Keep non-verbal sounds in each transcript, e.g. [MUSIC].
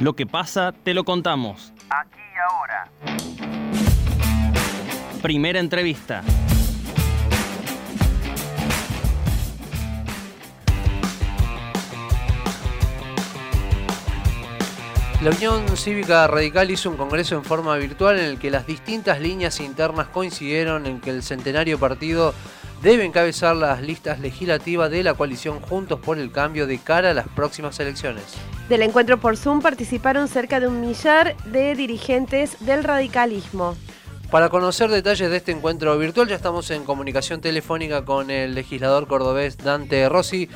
Lo que pasa, te lo contamos. Aquí y ahora. Primera entrevista. La Unión Cívica Radical hizo un congreso en forma virtual en el que las distintas líneas internas coincidieron en que el centenario partido debe encabezar las listas legislativas de la coalición Juntos por el Cambio de cara a las próximas elecciones. Del encuentro por Zoom participaron cerca de un millar de dirigentes del radicalismo. Para conocer detalles de este encuentro virtual ya estamos en comunicación telefónica con el legislador cordobés Dante Rossi.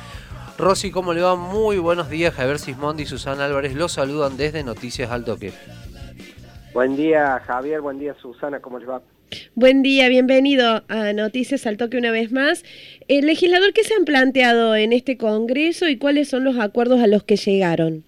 Rosy, ¿cómo le va? Muy buenos días. Javier Sismondi y Susana Álvarez los saludan desde Noticias al Toque. Buen día, Javier. Buen día, Susana. ¿Cómo les va? Buen día, bienvenido a Noticias al Toque una vez más. El legislador, ¿qué se han planteado en este Congreso y cuáles son los acuerdos a los que llegaron?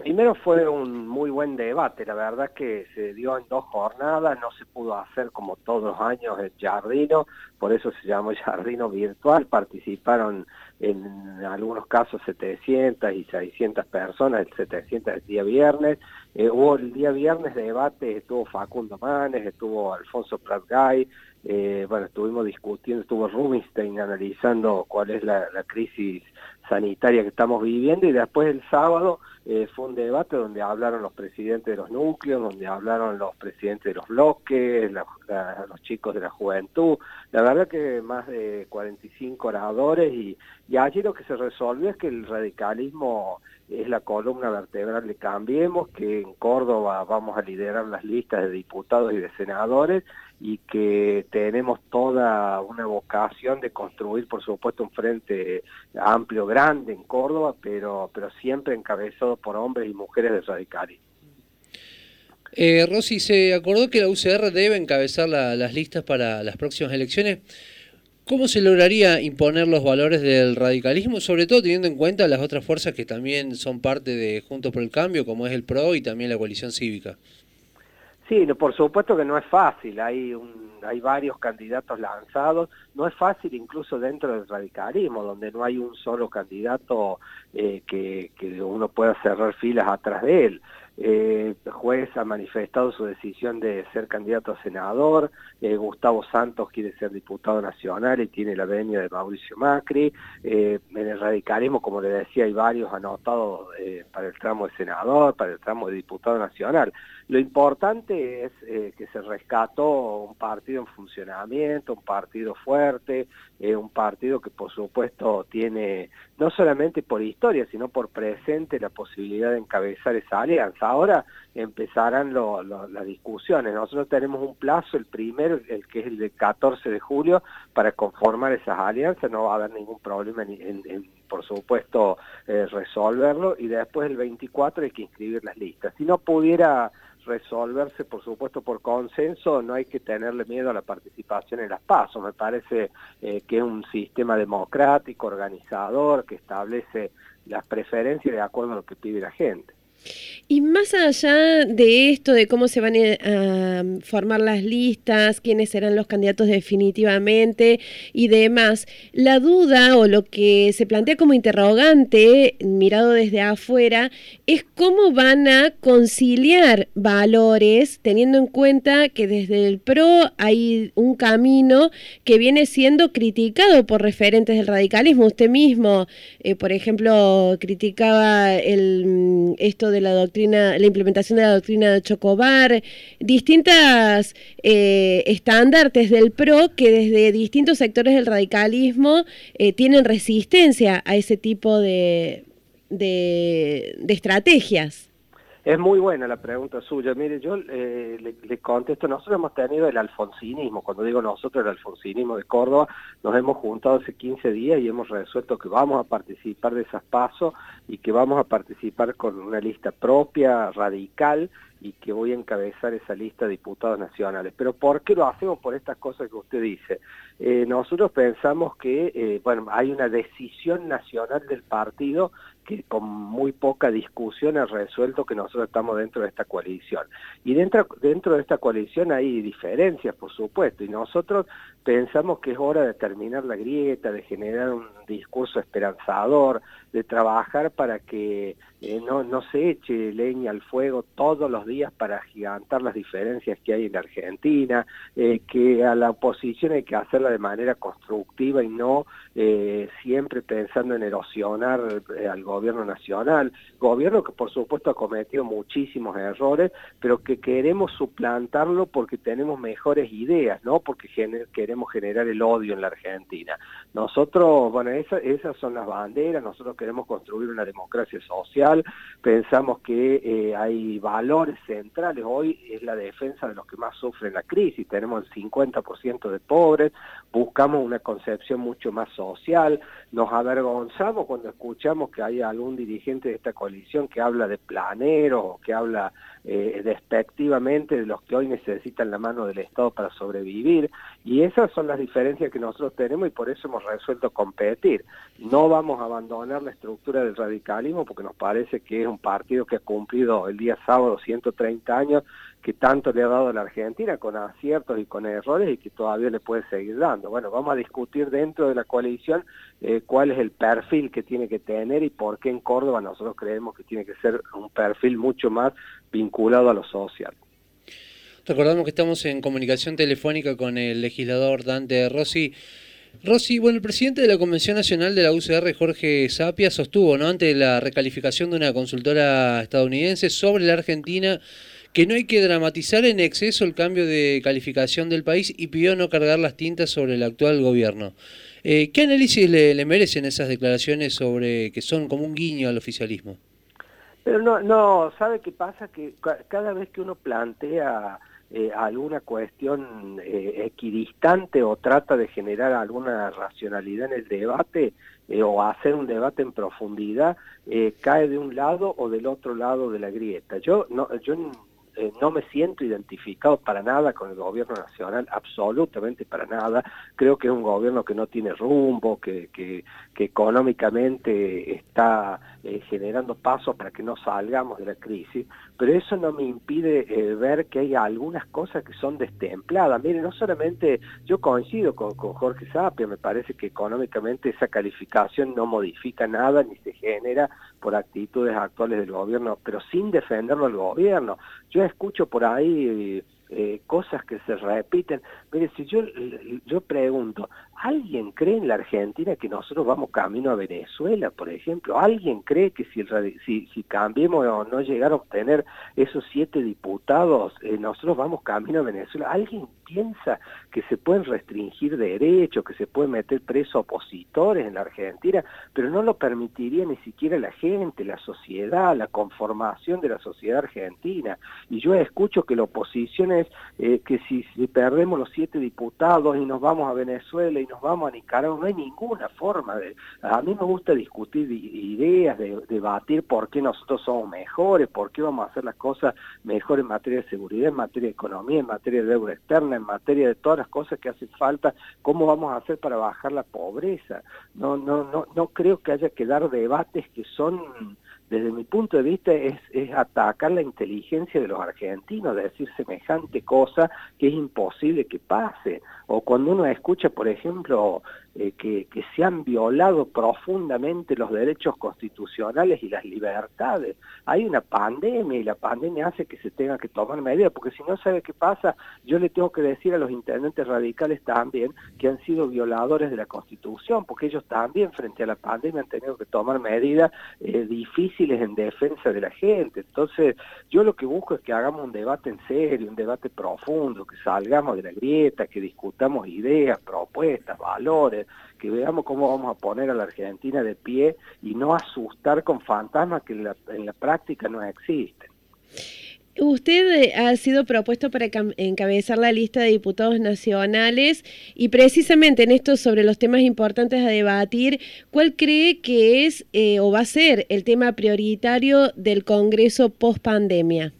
Primero fue un muy buen debate, la verdad que se dio en dos jornadas, no se pudo hacer como todos los años el Jardino, por eso se llamó [LAUGHS] Jardino Virtual, participaron en algunos casos 700 y 600 personas, el 700 el día viernes, eh, hubo el día viernes debate, estuvo Facundo Manes, estuvo Alfonso Pratgay, eh, bueno, estuvimos discutiendo, estuvo Rubinstein analizando cuál es la, la crisis sanitaria que estamos viviendo y después el sábado eh, fue un debate donde hablaron los presidentes de los núcleos, donde hablaron los presidentes de los bloques, los chicos de la juventud, la verdad que más de 45 oradores y, y allí lo que se resolvió es que el radicalismo es la columna vertebral de Cambiemos, que en Córdoba vamos a liderar las listas de diputados y de senadores y que tenemos toda una vocación de construir, por supuesto, un frente amplio, grande en Córdoba, pero, pero siempre encabezado por hombres y mujeres de radicalismo. Eh, Rosy, se acordó que la UCR debe encabezar las listas para las próximas elecciones. ¿Cómo se lograría imponer los valores del radicalismo, sobre todo teniendo en cuenta las otras fuerzas que también son parte de Juntos por el Cambio, como es el PRO y también la coalición cívica? Sí, por supuesto que no es fácil, hay, un, hay varios candidatos lanzados, no es fácil incluso dentro del radicalismo, donde no hay un solo candidato eh, que, que uno pueda cerrar filas atrás de él. Eh, juez ha manifestado su decisión de ser candidato a senador, eh, Gustavo Santos quiere ser diputado nacional y tiene la venia de Mauricio Macri, eh, en el radicalismo, como le decía, hay varios anotados para el tramo de senador, para el tramo de diputado nacional. Lo importante es que se rescató un partido en funcionamiento, un partido fuerte, un partido que por supuesto tiene, no solamente por historia, sino por presente la posibilidad de encabezar esa alianza ahora empezarán las discusiones. Nosotros tenemos un plazo, el primero, el que es el de 14 de julio, para conformar esas alianzas, no va a haber ningún problema en, por supuesto, eh, resolverlo, y después el 24 hay que inscribir las listas. Si no pudiera resolverse, por supuesto, por consenso, no hay que tenerle miedo a la participación en las pasos. Me parece eh, que es un sistema democrático, organizador, que establece las preferencias de acuerdo a lo que pide la gente. Más allá de esto, de cómo se van a formar las listas, quiénes serán los candidatos definitivamente y demás, la duda o lo que se plantea como interrogante, mirado desde afuera, es cómo van a conciliar valores, teniendo en cuenta que desde el PRO hay un camino que viene siendo criticado por referentes del radicalismo. Usted mismo, eh, por ejemplo, criticaba el, esto de la doctrina, la implementación de la doctrina de Chocobar, distintas eh, del PRO que desde distintos sectores del radicalismo eh, tienen resistencia a ese tipo de, de estrategias. Es muy buena la pregunta suya. Mire, yo eh, le, contesto, nosotros hemos tenido el alfonsinismo, cuando digo nosotros el alfonsinismo de Córdoba, nos hemos juntado hace 15 días y hemos resuelto que vamos a participar de esas pasos y que vamos a participar con una lista propia, radical, y que voy a encabezar esa lista de diputados nacionales. Pero ¿por qué lo hacemos? Por estas cosas que usted dice. Eh, nosotros pensamos que, eh, bueno, hay una decisión nacional del partido que con muy poca discusión ha resuelto que nosotros estamos dentro de esta coalición. Y dentro, dentro de esta coalición hay diferencias, por supuesto, y nosotros pensamos que es hora de terminar la grieta, de generar un discurso esperanzador, de trabajar para que eh, no, no se eche leña al fuego todos los días para gigantar las diferencias que hay en Argentina, eh, que a la oposición hay que hacerla de manera constructiva y no eh, siempre pensando en erosionar al gobierno nacional, gobierno que por supuesto ha cometido muchísimos errores, pero que queremos suplantarlo porque tenemos mejores ideas, no porque queremos generar el odio en la Argentina. Nosotros, bueno, esas son las banderas, nosotros queremos construir una democracia social, pensamos que eh, hay valores centrales, hoy es la defensa de los que más sufren la crisis, tenemos el 50% de pobres, buscamos una concepción mucho más social, nos avergonzamos cuando escuchamos que hay algún dirigente de esta coalición que habla de planero, que habla eh, despectivamente de los que hoy necesitan la mano del Estado para sobrevivir, y esas son las diferencias que nosotros tenemos y por eso hemos resuelto competir. No vamos a abandonar estructura del radicalismo porque nos parece que es un partido que ha cumplido el día sábado 130 años que tanto le ha dado a la Argentina con aciertos y con errores y que todavía le puede seguir dando. Bueno, vamos a discutir dentro de la coalición eh, cuál es el perfil que tiene que tener y por qué en Córdoba nosotros creemos que tiene que ser un perfil mucho más vinculado a lo social. Recordamos que estamos en comunicación telefónica con el legislador Dante Rossi. Rossi, bueno, el presidente de la Convención Nacional de la UCR, Jorge Sapia, sostuvo, ¿no? Ante la recalificación de una consultora estadounidense sobre la Argentina, que no hay que dramatizar en exceso el cambio de calificación del país y pidió no cargar las tintas sobre el actual gobierno. Eh, ¿Qué análisis le, merecen esas declaraciones sobre que son como un guiño al oficialismo? Pero no, no, ¿sabe qué pasa? Que cada vez que uno plantea eh, alguna cuestión eh, equidistante o trata de generar alguna racionalidad en el debate eh, o hacer un debate en profundidad, cae de un lado o del otro lado de la grieta. Yo no, yo no me siento identificado para nada con el gobierno nacional, absolutamente para nada. Creo que es un gobierno que no tiene rumbo, que, que, que económicamente está eh, generando pasos para que no salgamos de la crisis, pero eso no me impide eh, ver que hay algunas cosas que son destempladas. Mire, no solamente yo coincido con, con Jorge Sapia, me parece que económicamente esa calificación no modifica nada ni se genera por actitudes actuales del gobierno, pero sin defenderlo al gobierno. Yo escucho por ahí... Eh, cosas que se repiten. Mire, si yo, yo pregunto, ¿alguien cree en la Argentina que nosotros vamos camino a Venezuela, por ejemplo? ¿Alguien cree que si, si, cambiemos o no llegar a obtener esos siete diputados, eh, nosotros vamos camino a Venezuela? ¿Alguien piensa que se pueden restringir derechos, que se pueden meter presos opositores en la Argentina, pero no lo permitiría ni siquiera la gente, la sociedad, la conformación de la sociedad argentina. Y yo escucho que la oposición es eh, que si, perdemos los siete diputados y nos vamos a Venezuela nos vamos a Nicaragua, no hay ninguna forma de... A mí me gusta discutir ideas, de, debatir por qué nosotros somos mejores, por qué vamos a hacer las cosas mejor en materia de seguridad, en materia de economía, en materia de deuda externa, en materia de todas las cosas que hacen falta, cómo vamos a hacer para bajar la pobreza. No, no, no, no creo que haya que dar debates que son desde mi punto de vista es, atacar la inteligencia de los argentinos, de decir semejante cosa que es imposible que pase. O cuando uno escucha, por ejemplo, eh, que, que, se han violado profundamente los derechos constitucionales y las libertades. Hay una pandemia y la pandemia hace que se tenga que tomar medidas, porque si no sabe qué pasa, yo le tengo que decir a los intendentes radicales también que han sido violadores de la Constitución, porque ellos también frente a la pandemia han tenido que tomar medidas eh, difíciles en defensa de la gente. Entonces, yo lo que busco es que hagamos un debate en serio, un debate profundo, que salgamos de la grieta, que discutamos ideas, propuestas, valores, que veamos cómo vamos a poner a la Argentina de pie y no asustar con fantasmas que en la, práctica no existen. Usted eh, ha sido propuesto para encabezar la lista de diputados nacionales y precisamente en esto sobre los temas importantes a debatir, ¿cuál cree que es eh, o va a ser el tema prioritario del Congreso post pandemia?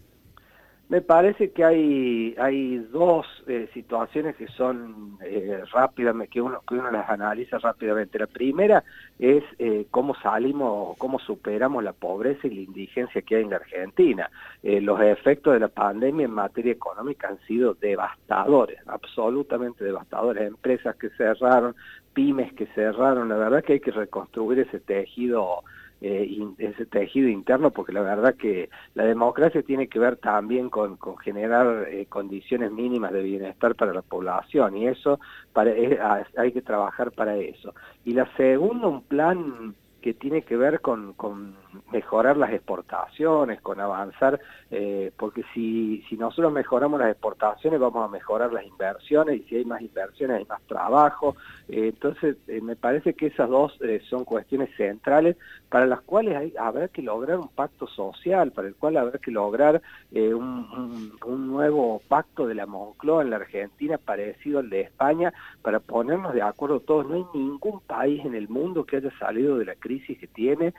Me parece que hay, hay dos eh, situaciones que son eh, rápidamente, que uno, que uno las analiza rápidamente. La primera es eh, cómo salimos, cómo superamos la pobreza y la indigencia que hay en la Argentina. Eh, los efectos de la pandemia en materia económica han sido devastadores, absolutamente devastadores. Empresas que cerraron, pymes que cerraron, la verdad que hay que reconstruir ese tejido eh, ese tejido interno, porque la verdad que la democracia tiene que ver también con, con generar eh, condiciones mínimas de bienestar para la población y eso para, hay que trabajar para eso. Y la segunda, un plan que tiene que ver con, con mejorar las exportaciones, con avanzar, eh, porque si, si nosotros mejoramos las exportaciones vamos a mejorar las inversiones y si hay más inversiones hay más trabajo. Eh, entonces eh, me parece que esas dos son cuestiones centrales para las cuales hay, habrá que lograr un pacto social, para el cual habrá que lograr un, un, nuevo pacto de la Moncloa en la Argentina parecido al de España para ponernos de acuerdo todos. No hay ningún país en el mundo que haya salido de la crisis que tiene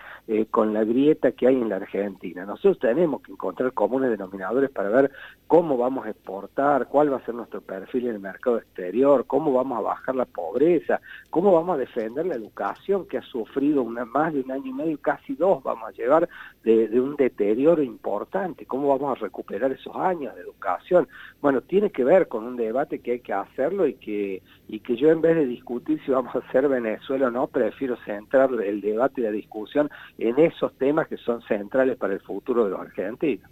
con grieta que hay en la Argentina. Nosotros tenemos que encontrar comunes denominadores para ver cómo vamos a exportar, cuál va a ser nuestro perfil en el mercado exterior, cómo vamos a bajar la pobreza, cómo vamos a defender la educación que ha sufrido una, más de un año y medio, casi dos vamos a llevar de, de un deterioro importante, cómo vamos a recuperar esos años de educación. Bueno, tiene que ver con un debate que hay que hacerlo y que, y que yo en vez de discutir si vamos a hacer Venezuela o no, prefiero centrar el debate y la discusión en esos temas que son centrales para el futuro de los argentinos.